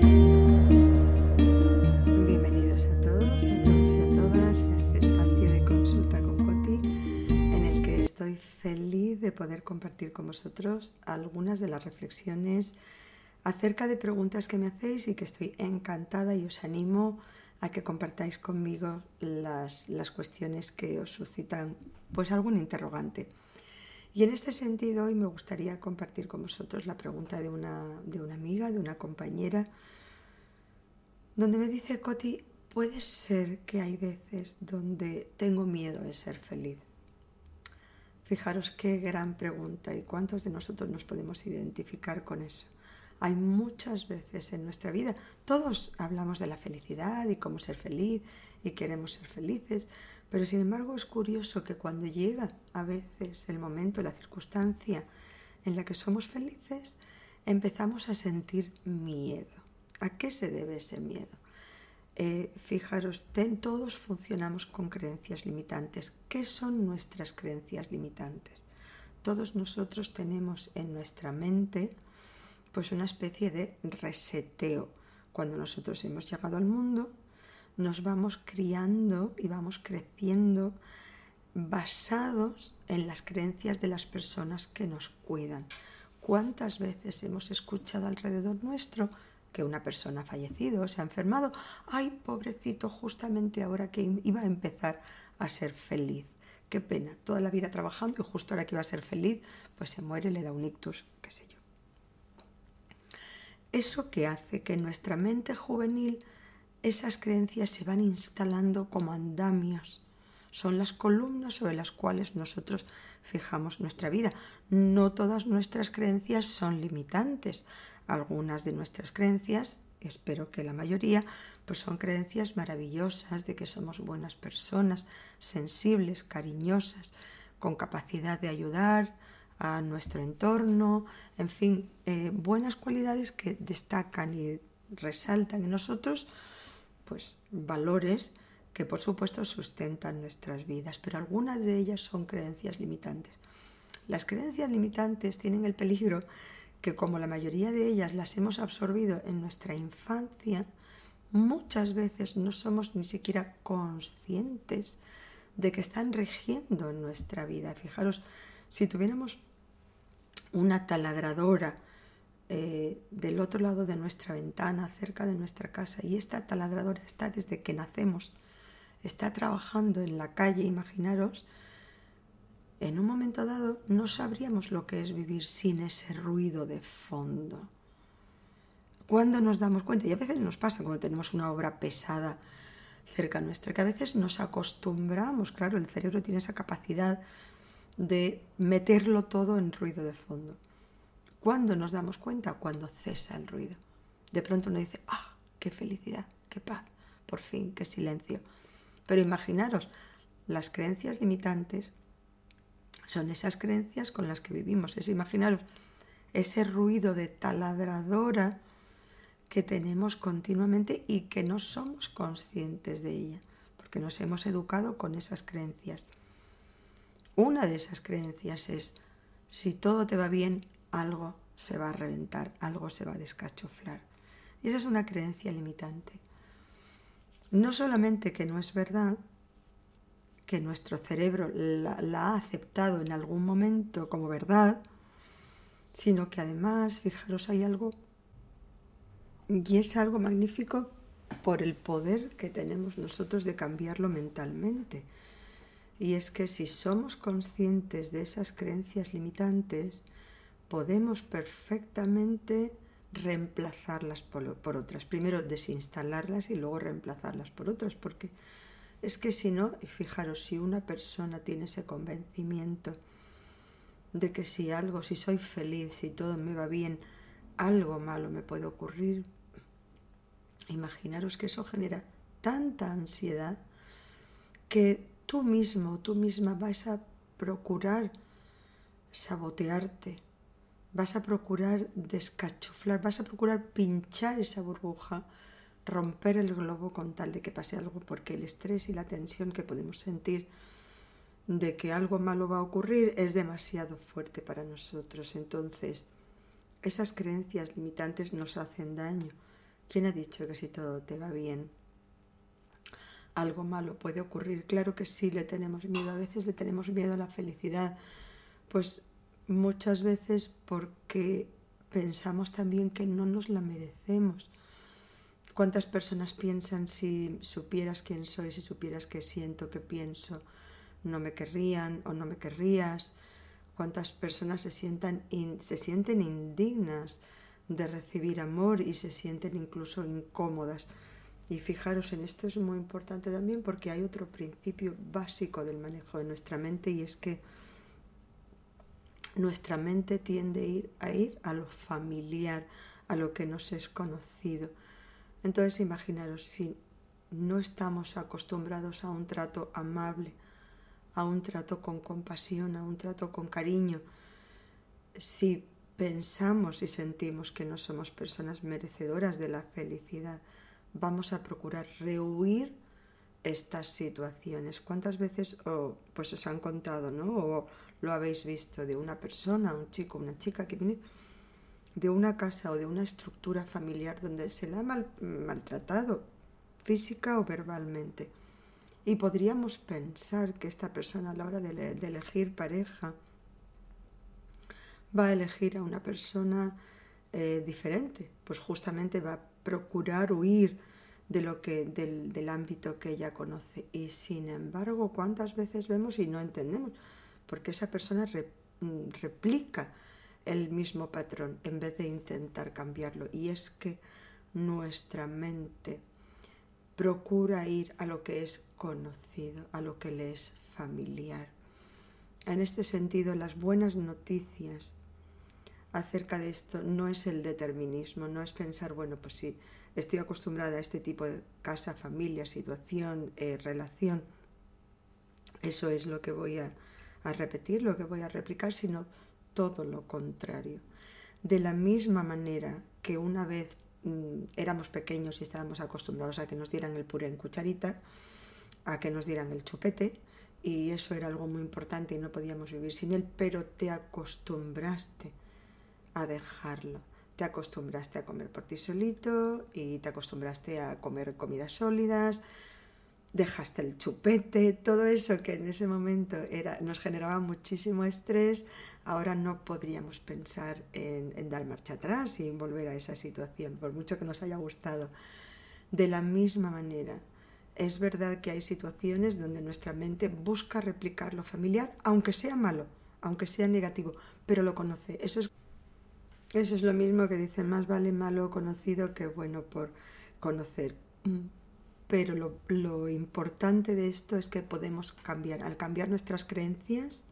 Bienvenidos a todos, a todos y a todas a este espacio de consulta con Coti en el que estoy feliz de poder compartir con vosotros algunas de las reflexiones acerca de preguntas que me hacéis y que estoy encantada y os animo a que compartáis conmigo las, las cuestiones que os suscitan pues algún interrogante. Y en este sentido hoy me gustaría compartir con vosotros la pregunta de una, de una amiga, de una compañera, donde me dice, Coti, puede ser que hay veces donde tengo miedo de ser feliz. Fijaros qué gran pregunta y cuántos de nosotros nos podemos identificar con eso. Hay muchas veces en nuestra vida, todos hablamos de la felicidad y cómo ser feliz y queremos ser felices, pero sin embargo es curioso que cuando llega a veces el momento, la circunstancia en la que somos felices, empezamos a sentir miedo. ¿A qué se debe ese miedo? Eh, fijaros, todos funcionamos con creencias limitantes. ¿Qué son nuestras creencias limitantes? Todos nosotros tenemos en nuestra mente pues una especie de reseteo. Cuando nosotros hemos llegado al mundo, nos vamos criando y vamos creciendo basados en las creencias de las personas que nos cuidan. ¿Cuántas veces hemos escuchado alrededor nuestro que una persona ha fallecido o se ha enfermado? Ay, pobrecito, justamente ahora que iba a empezar a ser feliz. Qué pena, toda la vida trabajando y justo ahora que iba a ser feliz, pues se muere, le da un ictus, qué sé yo. Eso que hace que nuestra mente juvenil esas creencias se van instalando como andamios. Son las columnas sobre las cuales nosotros fijamos nuestra vida. No todas nuestras creencias son limitantes. Algunas de nuestras creencias, espero que la mayoría, pues son creencias maravillosas de que somos buenas personas, sensibles, cariñosas, con capacidad de ayudar, a nuestro entorno, en fin, eh, buenas cualidades que destacan y resaltan en nosotros, pues valores que por supuesto sustentan nuestras vidas, pero algunas de ellas son creencias limitantes. Las creencias limitantes tienen el peligro que como la mayoría de ellas las hemos absorbido en nuestra infancia, muchas veces no somos ni siquiera conscientes de que están rigiendo en nuestra vida. Fijaros, si tuviéramos una taladradora eh, del otro lado de nuestra ventana, cerca de nuestra casa, y esta taladradora está desde que nacemos, está trabajando en la calle, imaginaros, en un momento dado no sabríamos lo que es vivir sin ese ruido de fondo. Cuando nos damos cuenta, y a veces nos pasa cuando tenemos una obra pesada cerca nuestra, que a veces nos acostumbramos, claro, el cerebro tiene esa capacidad de meterlo todo en ruido de fondo. ¿Cuándo nos damos cuenta? Cuando cesa el ruido. De pronto uno dice, ¡ah, qué felicidad, qué paz! Por fin, qué silencio. Pero imaginaros, las creencias limitantes son esas creencias con las que vivimos. Es imaginaros ese ruido de taladradora que tenemos continuamente y que no somos conscientes de ella, porque nos hemos educado con esas creencias. Una de esas creencias es, si todo te va bien, algo se va a reventar, algo se va a descachoflar. Y esa es una creencia limitante. No solamente que no es verdad, que nuestro cerebro la, la, ha aceptado en algún momento como verdad, sino que además, fijaros, hay algo, y es algo magnífico por el poder que tenemos nosotros de cambiarlo mentalmente. Y es que si somos conscientes de esas creencias limitantes, podemos perfectamente reemplazarlas por, otras. Primero desinstalarlas y luego reemplazarlas por otras, porque es que si no, fijaros, si una persona tiene ese convencimiento de que si algo, si soy feliz, si todo me va bien, algo malo me puede ocurrir, imaginaros que eso genera tanta ansiedad que tú mismo, tú misma vas a procurar sabotearte, vas a procurar descachuflar, vas a procurar pinchar esa burbuja, romper el globo con tal de que pase algo, porque el estrés y la tensión que podemos sentir de que algo malo va a ocurrir es demasiado fuerte para nosotros. Entonces, esas creencias limitantes nos hacen daño. ¿Quién ha dicho que si todo te va bien, algo malo puede ocurrir? Claro que sí, le tenemos miedo. A veces le tenemos miedo a la felicidad. Pues muchas veces porque pensamos también que no nos la merecemos. ¿Cuántas personas piensan si supieras quién soy, si supieras qué siento, qué pienso, no me querrían o no me querrías? ¿Cuántas personas se, sientan se sienten indignas de recibir amor y se sienten incluso incómodas? Y fijaros en esto es muy importante también porque hay otro principio básico del manejo de nuestra mente y es que nuestra mente tiende a ir, a lo familiar, a lo que nos es conocido. Entonces imaginaros, si no estamos acostumbrados a un trato amable, a un trato con compasión, a un trato con cariño, si pensamos y sentimos que no somos personas merecedoras de la felicidad, vamos a procurar rehuir estas situaciones. ¿Cuántas veces pues os han contado, ¿no? O lo habéis visto de una persona, un chico, una chica que viene de una casa o de una estructura familiar donde se la ha maltratado física o verbalmente. Y podríamos pensar que esta persona a la hora de, elegir pareja va a elegir a una persona eh, diferente, pues justamente va a procurar huir de lo que, del, del ámbito que ella conoce. Y sin embargo, ¿cuántas veces vemos y no entendemos? Porque esa persona mm, replica el mismo patrón en vez de intentar cambiarlo. Y es que nuestra mente procura ir a lo que es conocido, a lo que le es familiar. En este sentido, las buenas noticias acerca de esto no es el determinismo, no es pensar, bueno, pues sí, estoy acostumbrada a este tipo de casa, familia, situación, eh, relación, eso es lo que voy a, repetir, lo que voy a replicar, sino todo lo contrario. De la misma manera que una vez mm, éramos pequeños y estábamos acostumbrados a que nos dieran el puré en cucharita, a que nos dieran el chupete, y eso era algo muy importante y no podíamos vivir sin él, pero te acostumbraste a dejarlo. Te acostumbraste a comer por ti solito y te acostumbraste a comer comidas sólidas, dejaste el chupete, todo eso que en ese momento era, nos generaba muchísimo estrés, ahora no podríamos pensar en, dar marcha atrás y en volver a esa situación, por mucho que nos haya gustado. De la misma manera, es verdad que hay situaciones donde nuestra mente busca replicar lo familiar, aunque sea malo, aunque sea negativo, pero lo conoce. Eso es, eso es lo mismo que dicen, más vale malo conocido que bueno por conocer pero lo, importante de esto es que podemos cambiar. Al cambiar nuestras creencias,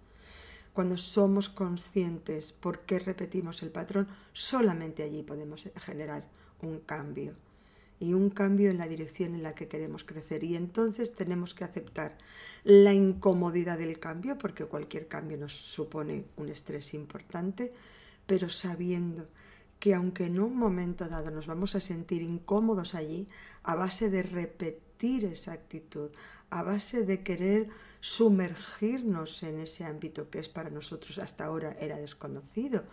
cuando somos conscientes por qué repetimos el patrón, solamente allí podemos generar un cambio y un cambio en la dirección en la que queremos crecer. Y entonces tenemos que aceptar la incomodidad del cambio, porque cualquier cambio nos supone un estrés importante, pero sabiendo que aunque en un momento dado nos vamos a sentir incómodos allí, a base de repetir esa actitud, a base de querer sumergirnos en ese ámbito que es para nosotros hasta ahora era desconocido,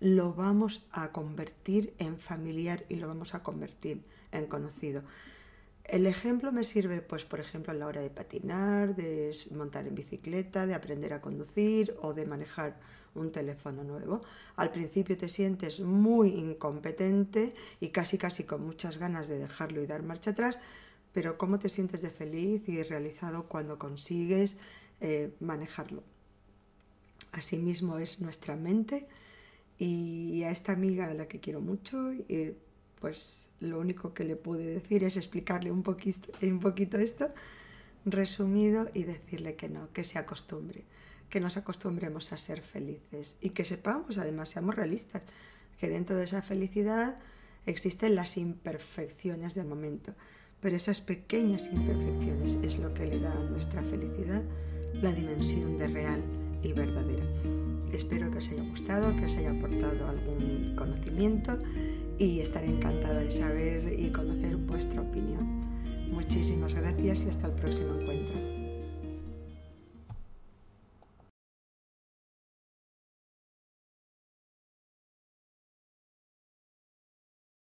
lo vamos a convertir en familiar y lo vamos a convertir en conocido. El ejemplo me sirve, pues, por ejemplo, a la hora de patinar, de montar en bicicleta, de aprender a conducir o de manejar un teléfono nuevo. Al principio te sientes muy incompetente y casi casi con muchas ganas de dejarlo y dar marcha atrás, pero ¿cómo te sientes de feliz y realizado cuando consigues eh, manejarlo? Asimismo es nuestra mente y a esta amiga a la que quiero mucho, eh, pues lo único que le pude decir es explicarle un poquito, esto resumido y decirle que no, que se acostumbre que nos acostumbremos a ser felices y que sepamos, además, seamos realistas, que dentro de esa felicidad existen las imperfecciones del momento, pero esas pequeñas imperfecciones es lo que le da a nuestra felicidad la dimensión de real y verdadera. Espero que os haya gustado, que os haya aportado algún conocimiento y estaré encantada de saber y conocer vuestra opinión. Muchísimas gracias y hasta el próximo encuentro.